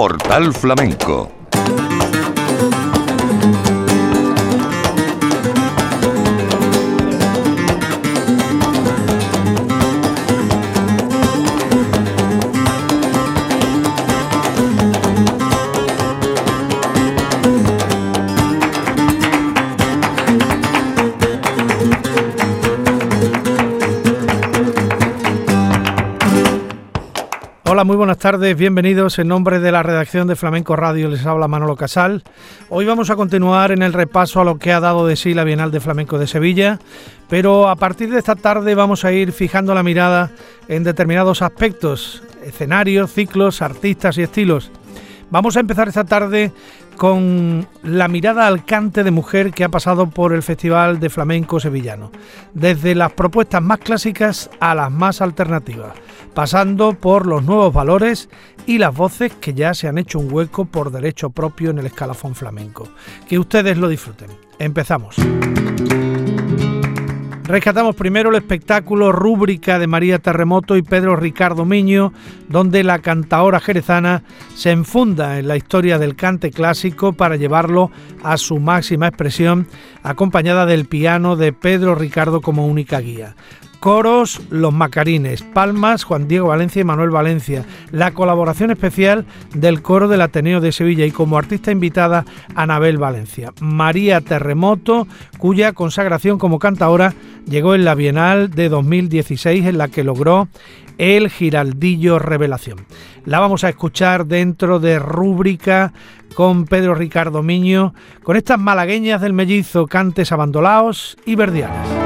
Portal Flamenco muy buenas tardes, bienvenidos en nombre de la redacción de Flamenco Radio, les habla Manolo Casal. Hoy vamos a continuar en el repaso a lo que ha dado de sí la Bienal de Flamenco de Sevilla, pero a partir de esta tarde vamos a ir fijando la mirada en determinados aspectos, escenarios, ciclos, artistas y estilos. Vamos a empezar esta tarde con la mirada al cante de mujer que ha pasado por el Festival de Flamenco Sevillano, desde las propuestas más clásicas a las más alternativas, pasando por los nuevos valores y las voces que ya se han hecho un hueco por derecho propio en el escalafón flamenco. Que ustedes lo disfruten. Empezamos. Rescatamos primero el espectáculo Rúbrica de María Terremoto y Pedro Ricardo Miño, donde la cantaora jerezana se enfunda en la historia del cante clásico para llevarlo a su máxima expresión, acompañada del piano de Pedro Ricardo como única guía. Coros Los Macarines, Palmas Juan Diego Valencia y Manuel Valencia, la colaboración especial del coro del Ateneo de Sevilla y como artista invitada Anabel Valencia. María Terremoto, cuya consagración como cantadora llegó en la Bienal de 2016 en la que logró el Giraldillo Revelación. La vamos a escuchar dentro de rúbrica con Pedro Ricardo Miño, con estas malagueñas del mellizo, cantes abandolaos y verdiales.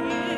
yeah.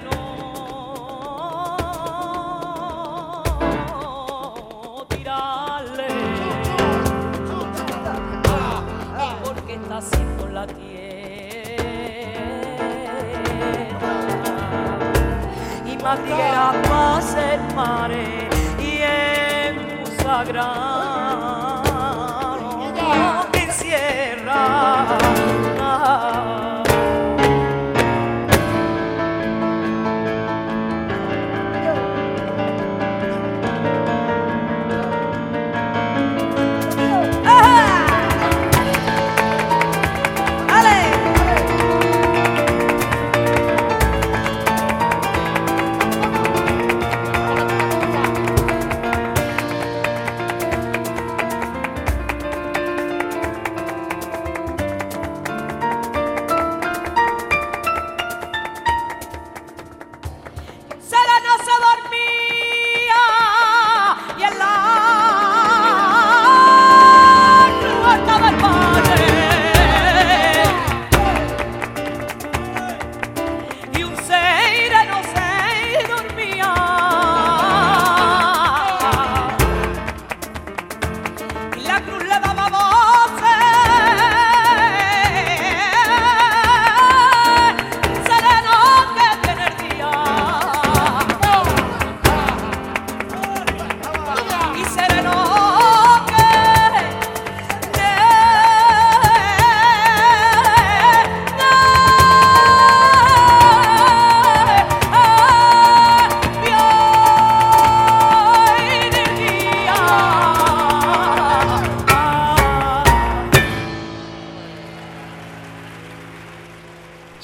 Más tierra pasa el mare y en sagrado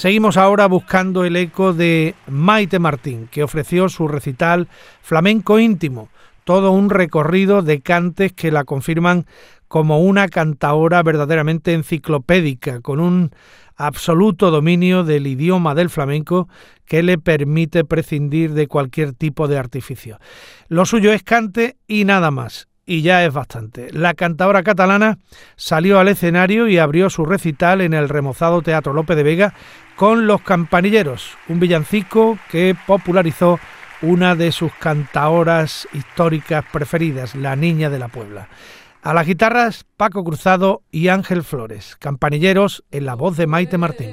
Seguimos ahora buscando el eco de Maite Martín, que ofreció su recital Flamenco íntimo, todo un recorrido de cantes que la confirman como una cantaora verdaderamente enciclopédica, con un absoluto dominio del idioma del flamenco que le permite prescindir de cualquier tipo de artificio. Lo suyo es cante y nada más y ya es bastante. La cantadora catalana salió al escenario y abrió su recital en el remozado Teatro López de Vega con Los Campanilleros, un villancico que popularizó una de sus cantaoras históricas preferidas, la Niña de la Puebla. A las guitarras, Paco Cruzado y Ángel Flores, campanilleros en la voz de Maite Martín.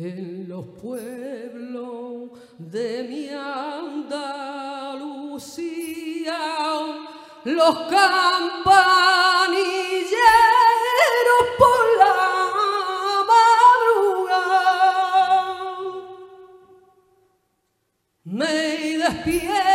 En los pueblos de mi Andalucía, los campanilleros por la madrugada me despiertan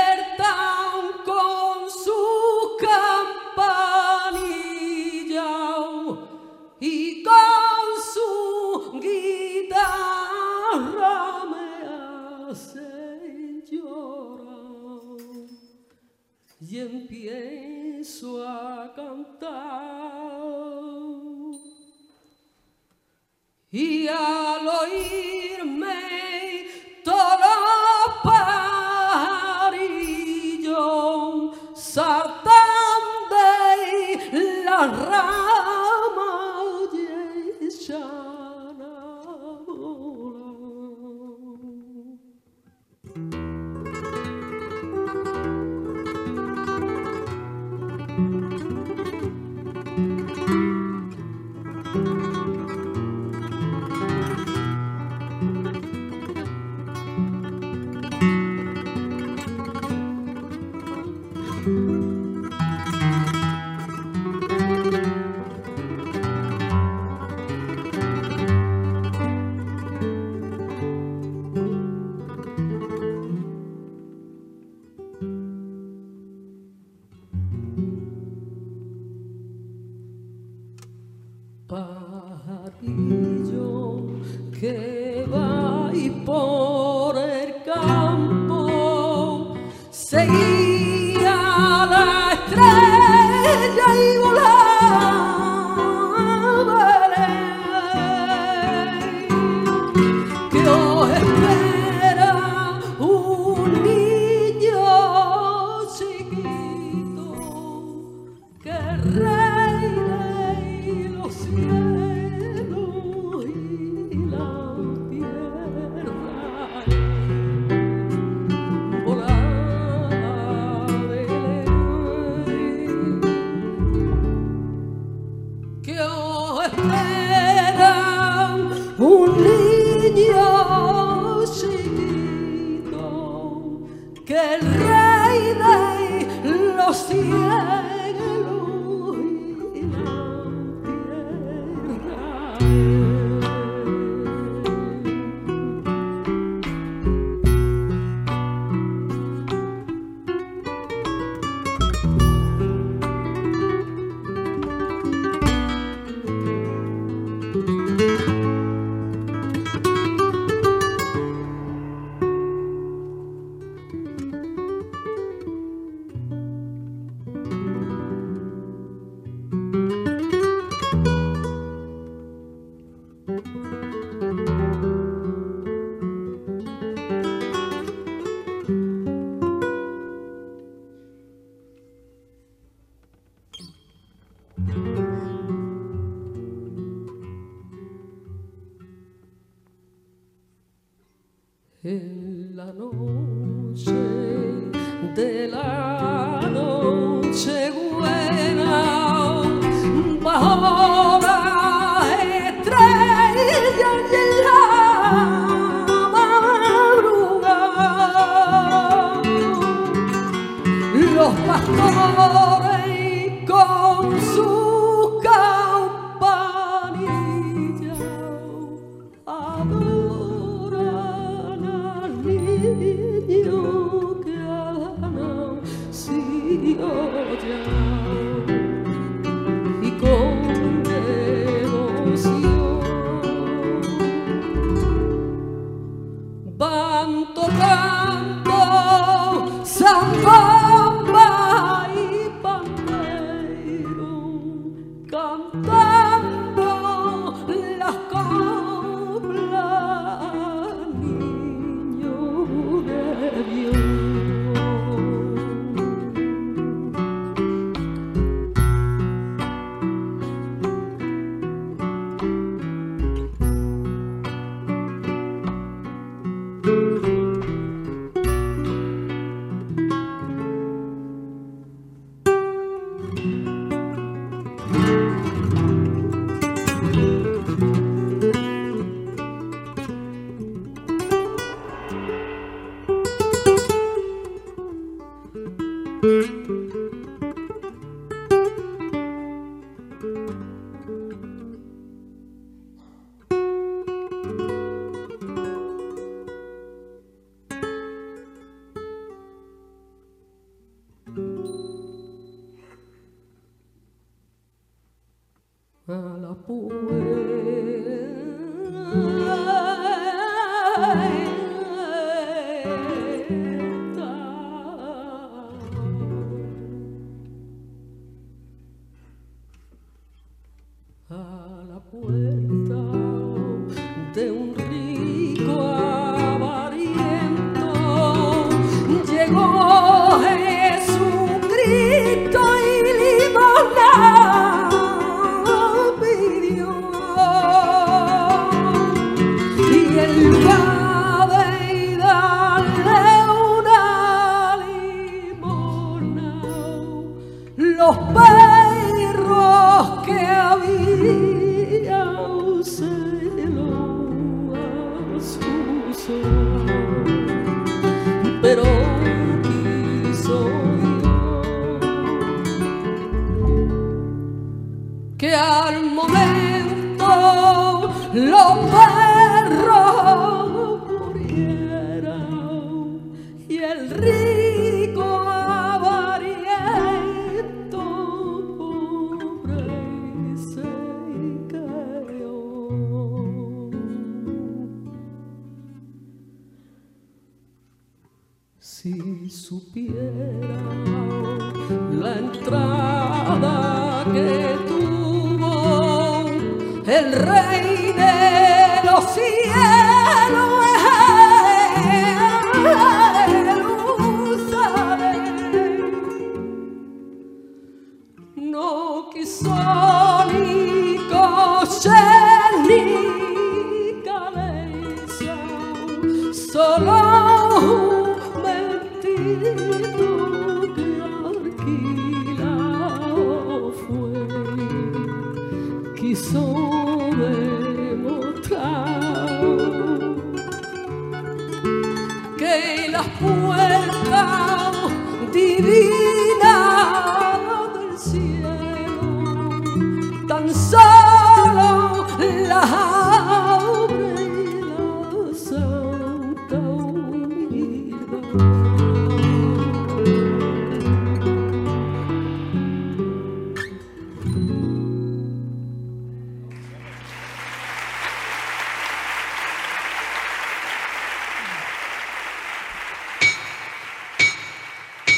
ようじゃ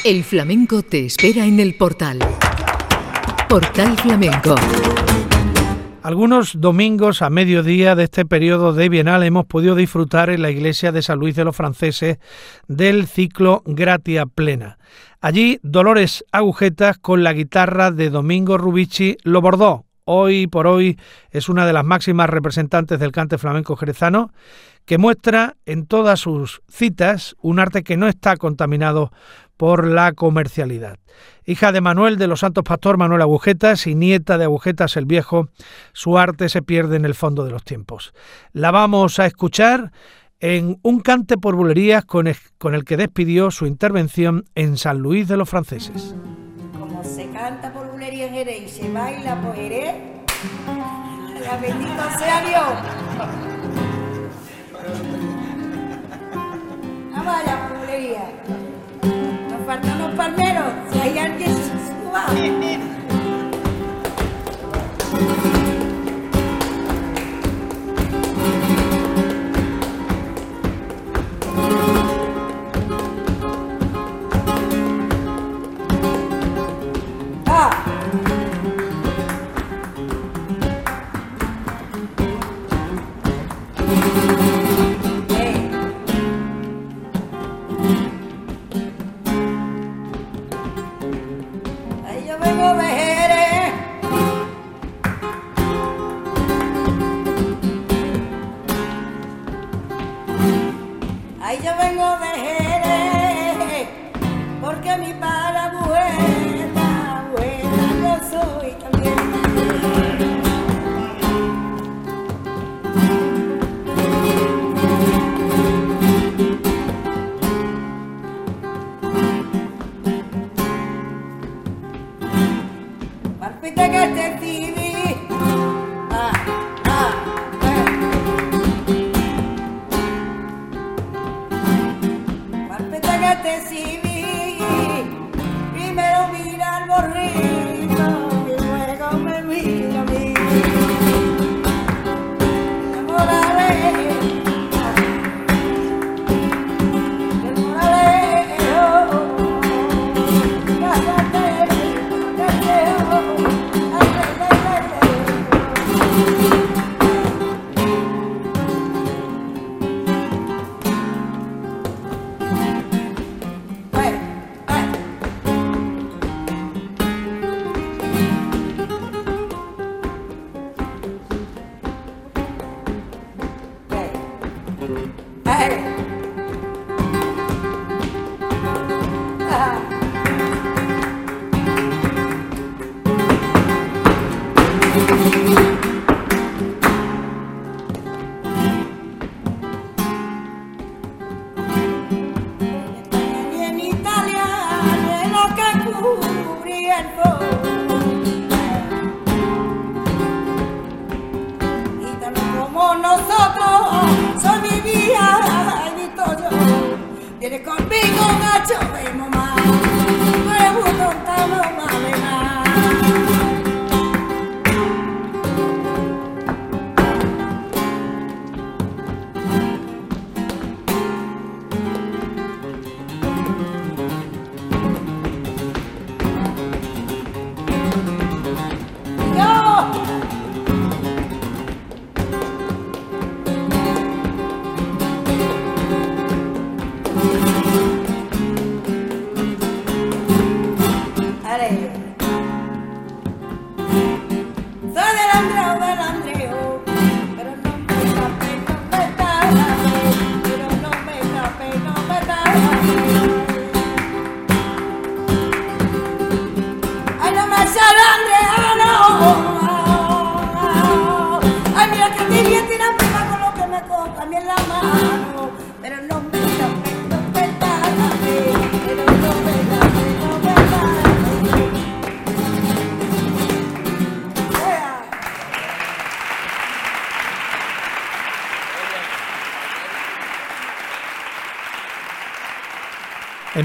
El flamenco te espera en el portal. Portal Flamenco. Algunos domingos a mediodía de este periodo de Bienal hemos podido disfrutar en la iglesia de San Luis de los Franceses del ciclo Gratia Plena. Allí Dolores Agujetas con la guitarra de Domingo Rubici lo bordó. Hoy por hoy es una de las máximas representantes del cante flamenco jerezano que muestra en todas sus citas un arte que no está contaminado por la comercialidad. Hija de Manuel de los Santos Pastor Manuel Agujetas y nieta de Agujetas el Viejo, su arte se pierde en el fondo de los tiempos. La vamos a escuchar en un cante por bulerías con el, que despidió su intervención en San Luis de los Franceses. Como se canta por bulerías y se baila por Jerez, la bendito sea Dios. Vamos a la pulería. Nos faltan los palmeros. Si hay alguien, suba. Ah.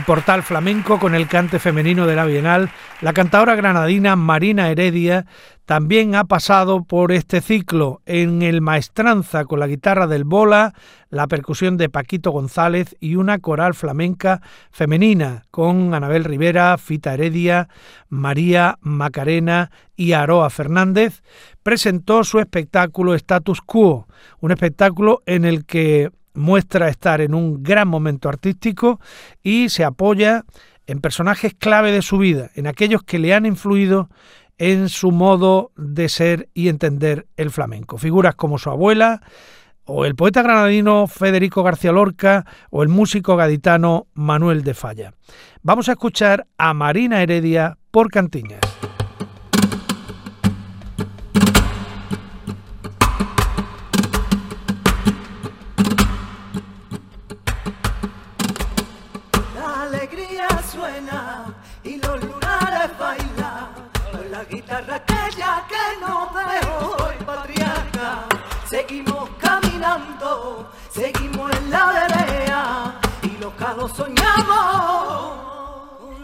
Portal Flamenco, con el cante femenino de la Bienal, la cantadora granadina Marina Heredia también ha pasado por este ciclo en el Maestranza con la guitarra del Bola, la percusión de Paquito González y una coral flamenca femenina con Anabel Rivera, Fita Heredia, María Macarena y Aroa Fernández. Presentó su espectáculo Status Quo, un espectáculo en el que muestra estar en un gran momento artístico y se apoya en personajes clave de su vida, en aquellos que le han influido en su modo de ser y entender el flamenco. Figuras como su abuela, o el poeta granadino Federico García Lorca, o el músico gaditano Manuel de Falla. Vamos a escuchar a Marina Heredia por Cantiñas.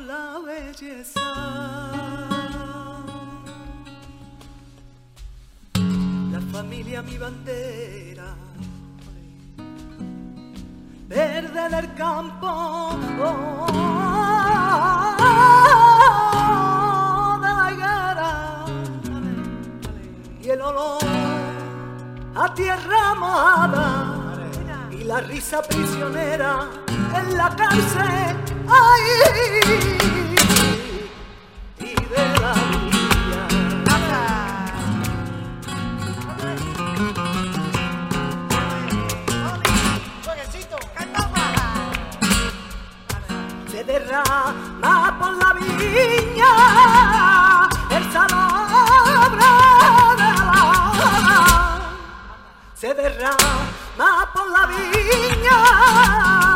La belleza. La familia mi bandera verde en el campo oh, de la higuera. Y el olor a tierra mojada y la risa prisionera en la cárcel ay, y de la villa. derrama por la viña el salobro de la se derrama por la viña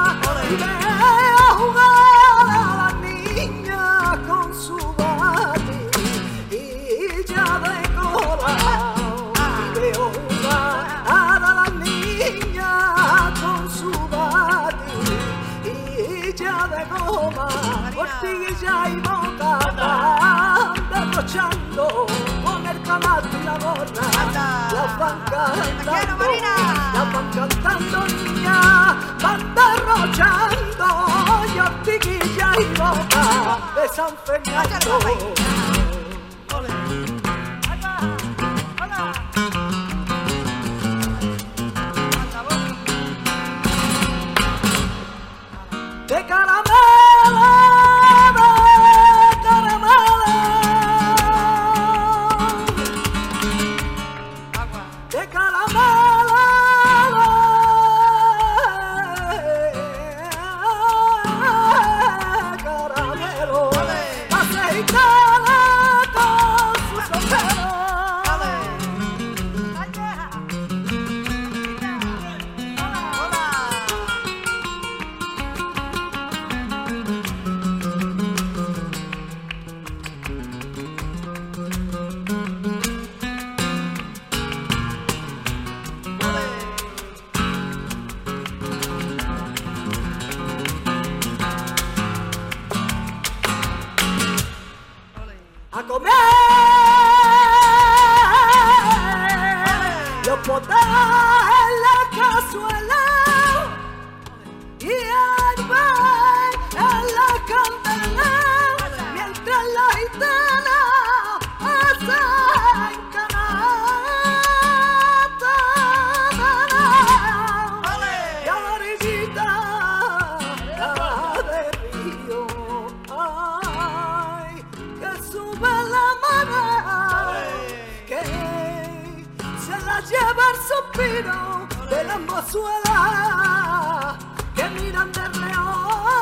y veo jugar a la niña con su bati y ya de cola y veo jugar a la niña con su bati y ya de goma portilla y boca van derrochando con el camato y la gorra. Las van cantando las van cantando niña van derrochando y ortiguilla y boca de San Fernando se la lleva el suspiro de las mozuelas que miran de reojo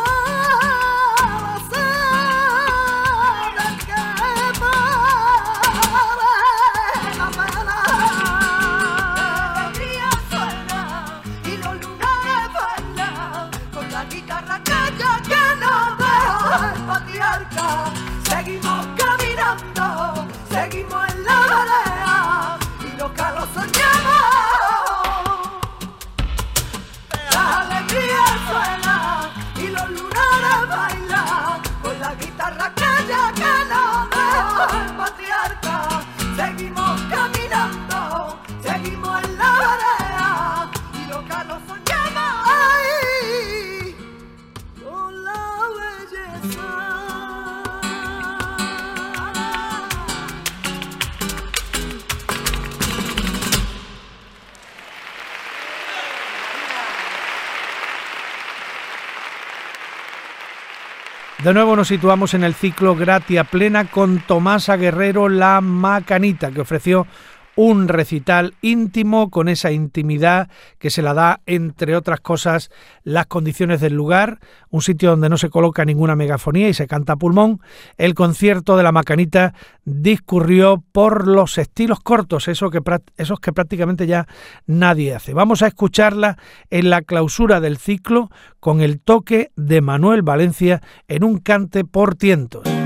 De nuevo nos situamos en el ciclo Gratia Plena con Tomasa Guerrero La Macanita, que ofreció un recital íntimo con esa intimidad que se la da, entre otras cosas, las condiciones del lugar, un sitio donde no se coloca ninguna megafonía y se canta a pulmón. El concierto de la Macanita discurrió por los estilos cortos, eso que, esos que prácticamente ya nadie hace. Vamos a escucharla en la clausura del ciclo con el toque de Manuel Valencia en un cante por tientos.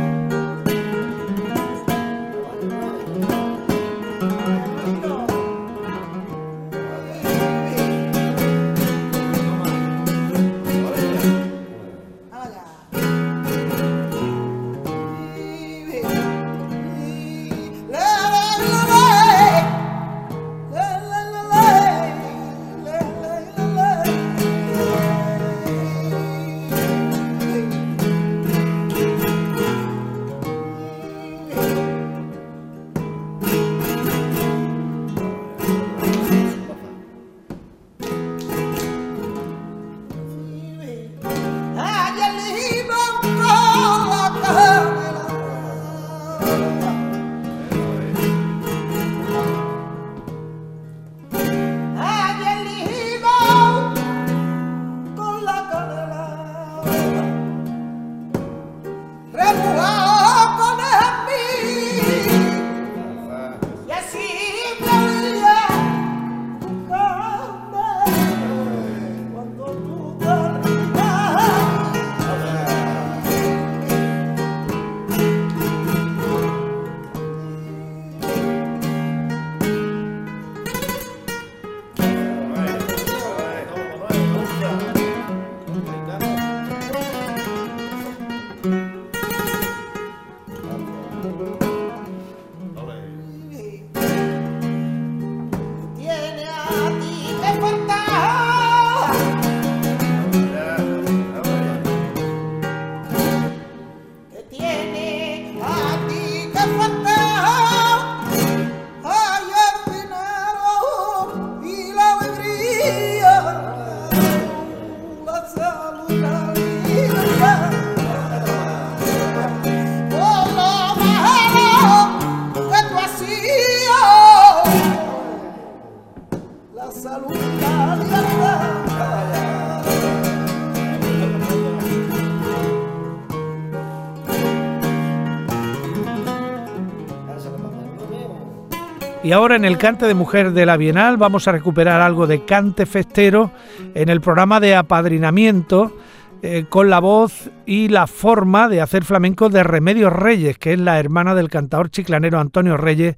Y ahora en el cante de mujer de la Bienal vamos a recuperar algo de cante festero en el programa de apadrinamiento eh, con la voz y la forma de hacer flamenco de Remedios Reyes, que es la hermana del cantador chiclanero Antonio Reyes,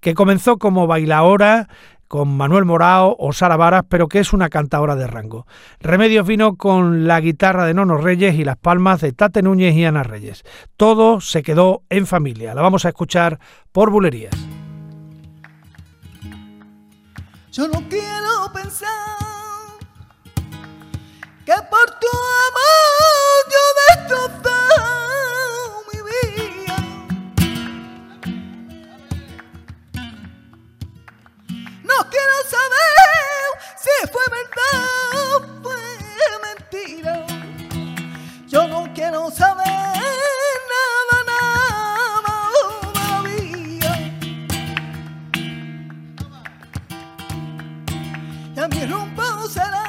que comenzó como bailaora con Manuel Morao o Sara Varas, pero que es una cantadora de rango. Remedios vino con la guitarra de Nono Reyes y las palmas de Tate Núñez y Ana Reyes. Todo se quedó en familia. La vamos a escuchar por bulerías. Yo no quiero pensar que por tu amor yo destrozado mi vida. No quiero saber si fue verdad o fue mentira. Yo no quiero saber Ya mi rumbo será.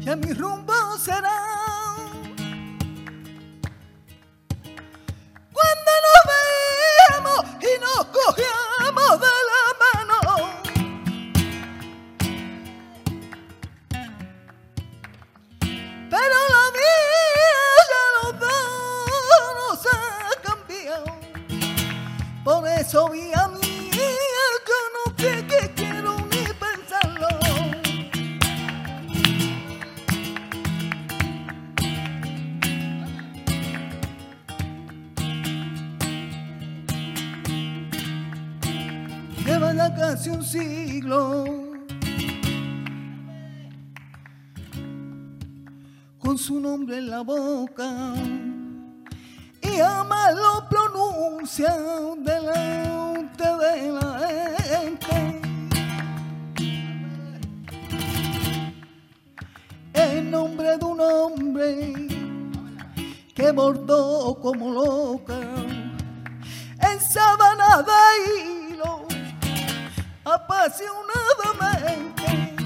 Ya mi rumbo será Vi a mí que no sé que quiero ni pensarlo. Lleva ya casi un siglo con su nombre en la boca y jamás lo pronuncia delante que bordó como loca en sábana de hilo apasionadamente.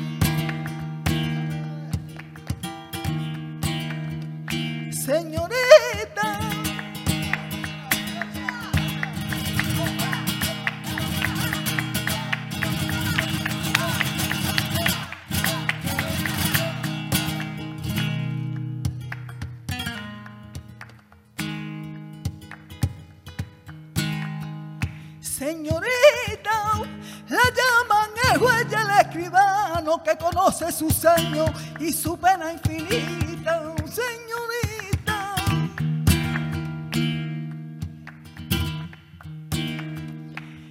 Señorita, conoce sus años y su pena infinita, señorita.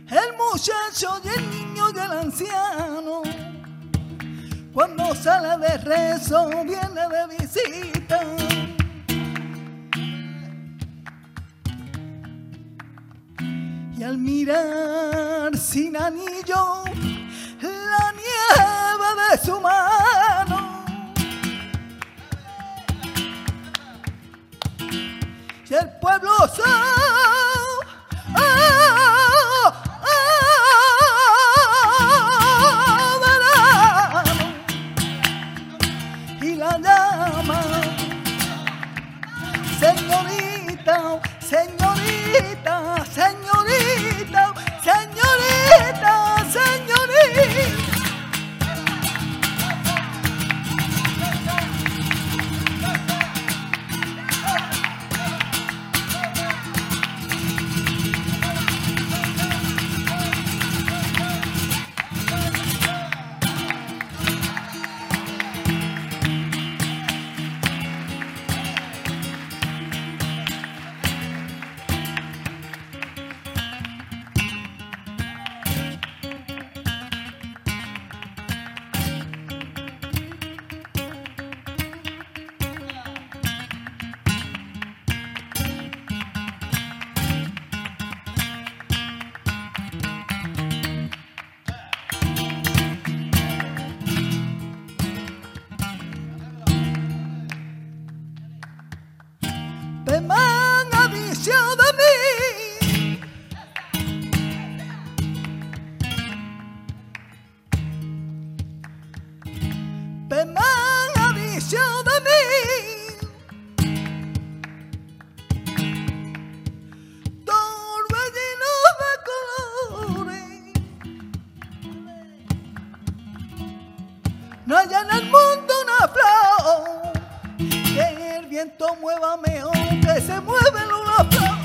El muchacho y el niño y el anciano, cuando sale de rezo, viene de visita. y al mirar sin anillo su mano. Y el pueblo sabe, mundo una flor que el viento mueva mejor que se mueve en una flor.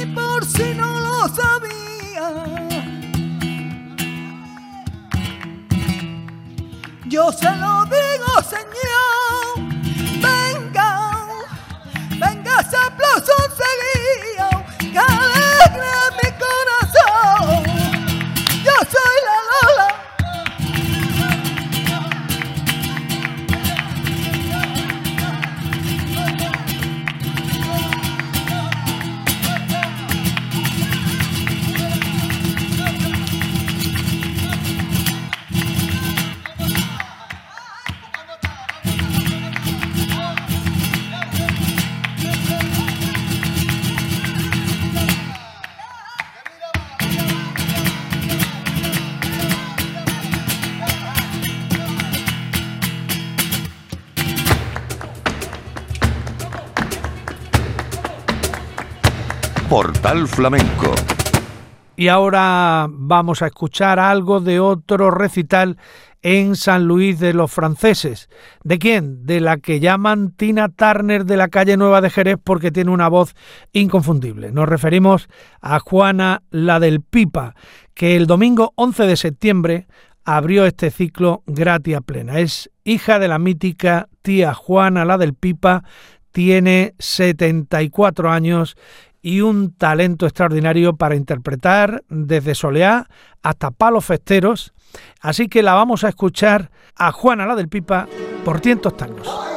Y por si no lo sabía, yo se lo go. Portal Flamenco Y ahora vamos a escuchar algo de otro recital en San Luis de los Franceses. ¿De quién? De la que llaman Tina Turner de la calle Nueva de Jerez porque tiene una voz inconfundible. Nos referimos a Juana la del Pipa, que el domingo 11 de septiembre abrió este ciclo gratia plena. Es hija de la mítica tía Juana la del Pipa, tiene 74 años y un talento extraordinario para interpretar desde soleá hasta palos festeros. Así que la vamos a escuchar a Juana la del Pipa por tientos tangos.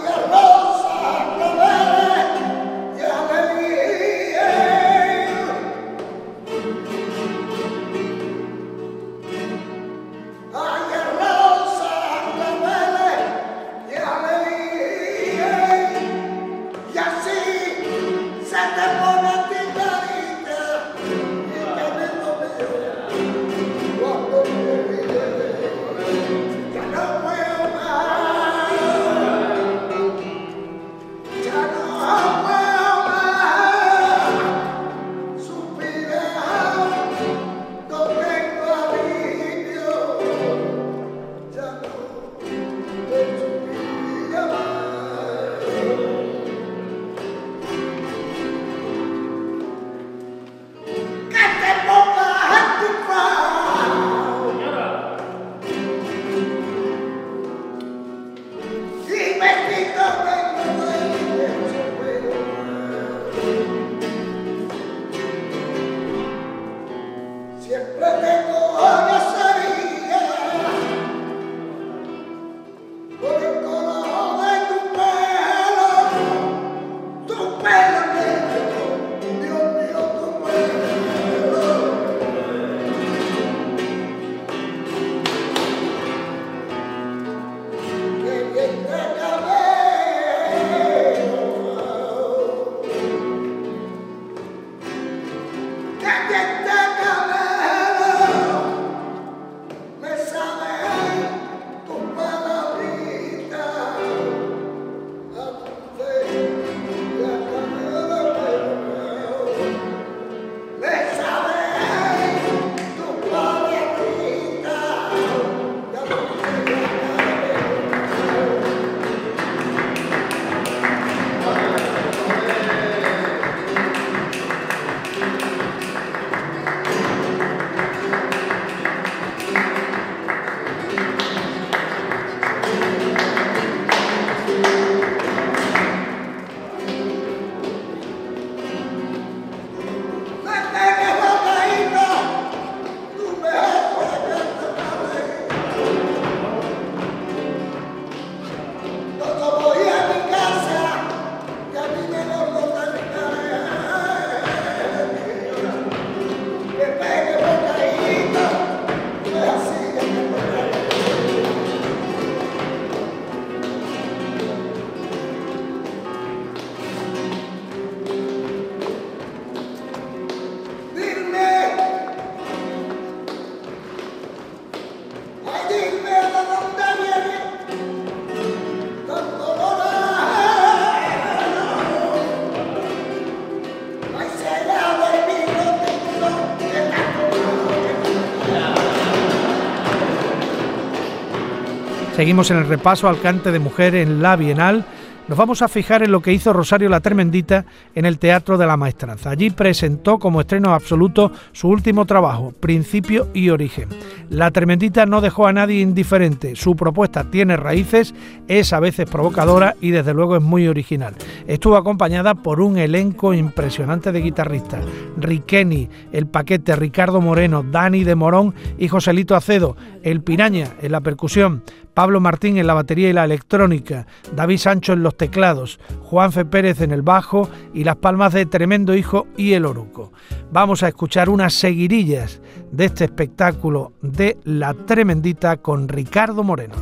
Seguimos en el repaso al cante de mujer en la Bienal nos vamos a fijar en lo que hizo Rosario la Tremendita en el Teatro de la Maestranza. Allí presentó como estreno absoluto su último trabajo, Principio y Origen. La Tremendita no dejó a nadie indiferente. Su propuesta tiene raíces, es a veces provocadora y desde luego es muy original. Estuvo acompañada por un elenco impresionante de guitarristas. Riqueni, El Paquete, Ricardo Moreno, Dani de Morón y Joselito Acedo, El Piraña en la percusión, Pablo Martín en la batería y la electrónica, David Sancho en los teclados, Juanfe Pérez en el bajo y las palmas de Tremendo Hijo y el Oruco. Vamos a escuchar unas seguirillas de este espectáculo de La Tremendita con Ricardo Moreno.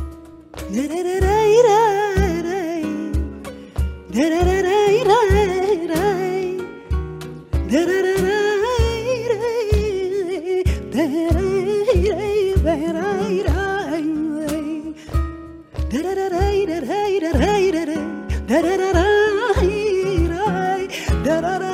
da da da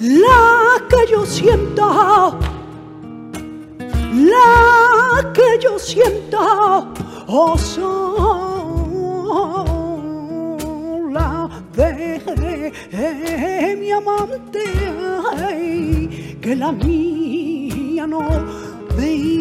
la que yo sienta, la que yo sienta, oh, son la de eh, mi amante, que la mía no veía.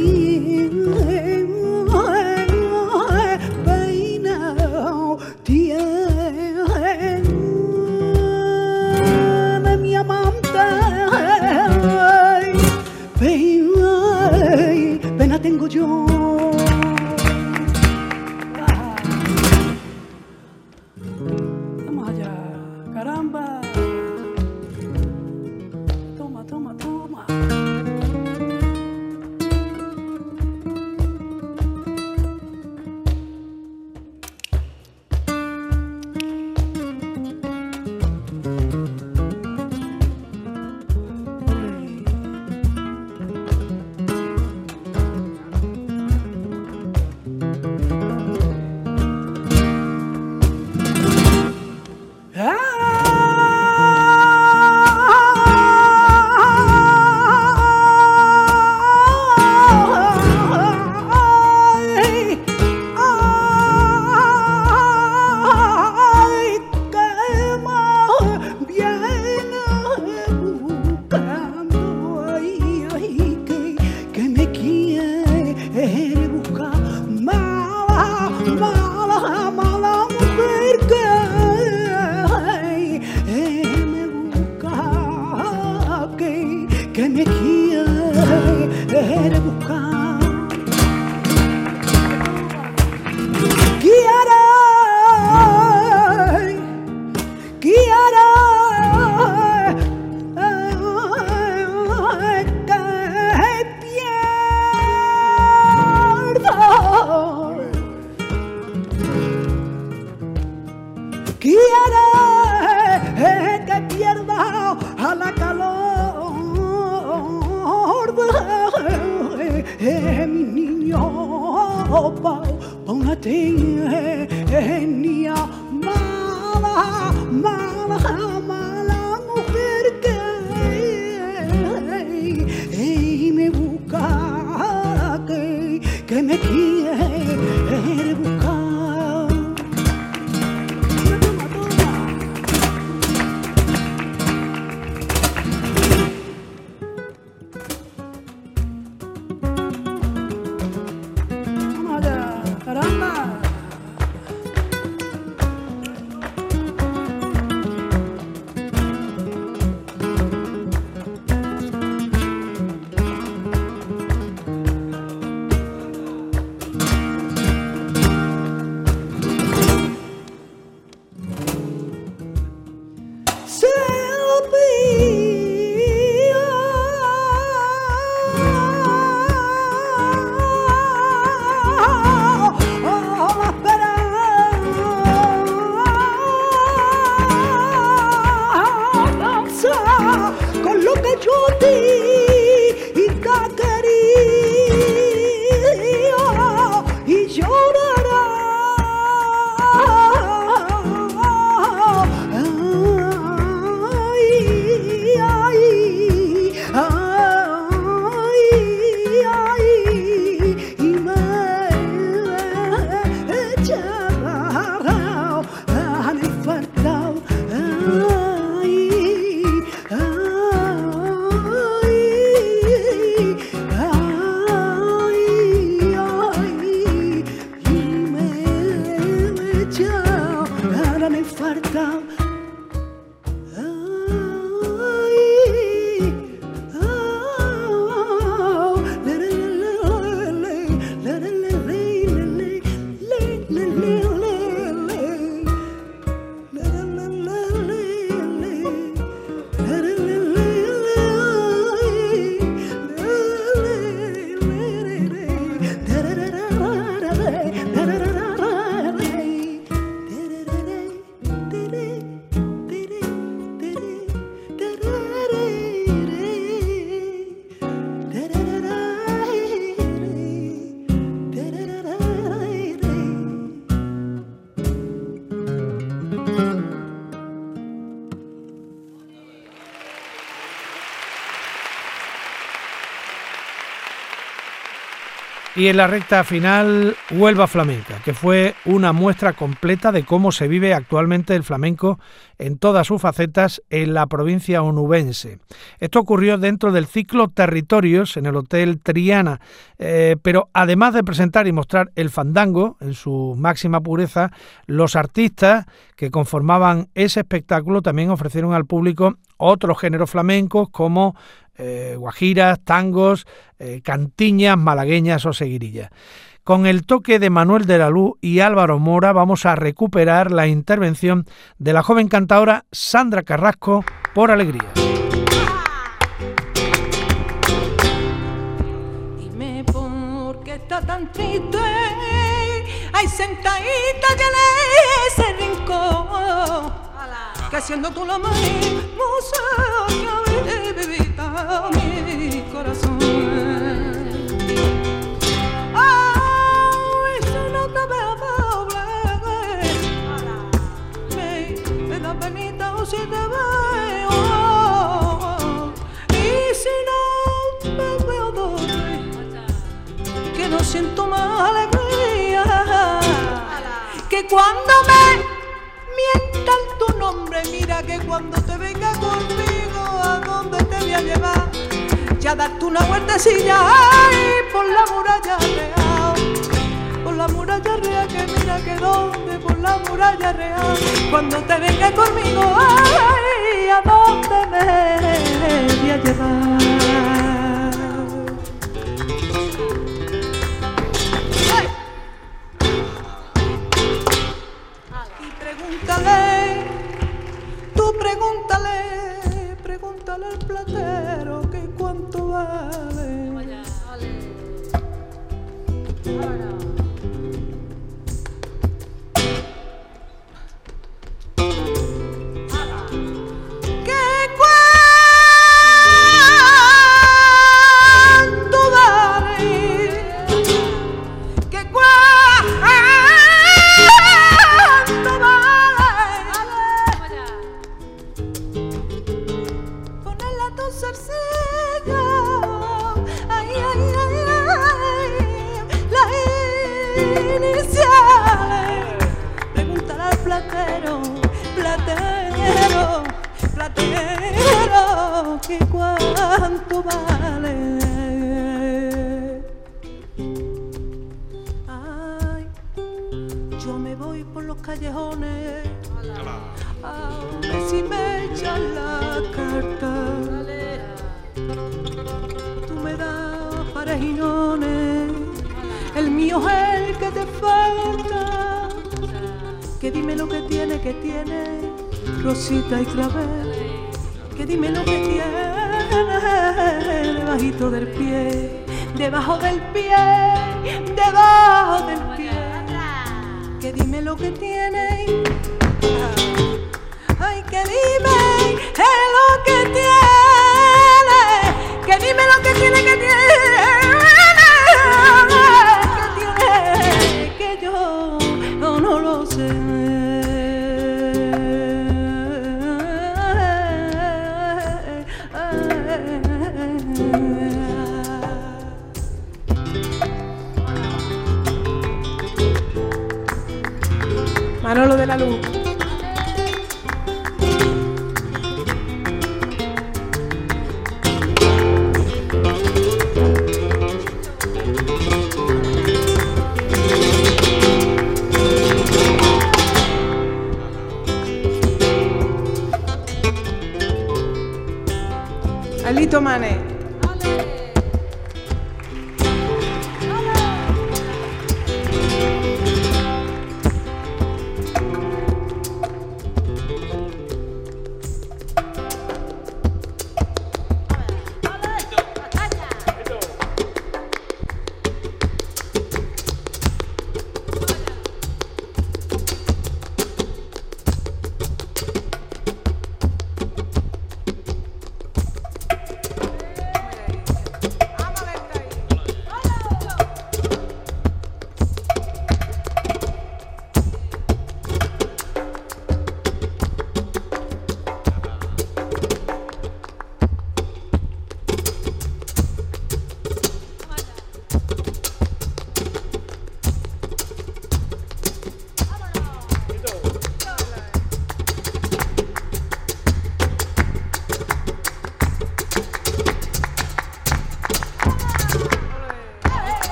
tengo yo. Y en la recta final, Huelva Flamenca, que fue una muestra completa de cómo se vive actualmente el flamenco en todas sus facetas en la provincia onubense. Esto ocurrió dentro del ciclo Territorios en el Hotel Triana, eh, pero además de presentar y mostrar el fandango en su máxima pureza, los artistas que conformaban ese espectáculo también ofrecieron al público otros géneros flamencos como eh, guajiras, tangos, eh, cantiñas, malagueñas o seguirillas. Con el toque de Manuel de la Luz y Álvaro Mora vamos a recuperar la intervención de la joven cantadora Sandra Carrasco por Alegría. Dime por qué está tan triste. Ay, sentadita que en ese rincón. Que siendo tú la más hermosa que habita mi corazón. Ay, si no te veo doble. Me, me da penita o si te veo. Y si no me veo doble que no siento más alegría que cuando me tu nombre mira que cuando te venga conmigo a dónde te voy a llevar ya darte una vueltecilla ay, por la muralla real. Por la muralla real que mira que dónde por la muralla real. Cuando te venga conmigo ay, a dónde me voy a llevar Y ale. Ale. Tiene, Rosita y clavel. Que dime lo que tiene debajito del pie, debajo del pie, debajo del pie. Que dime lo que tiene.